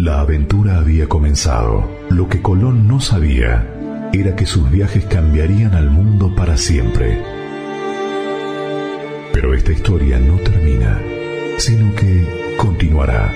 La aventura había comenzado. Lo que Colón no sabía era que sus viajes cambiarían al mundo para siempre. Pero esta historia no termina, sino que continuará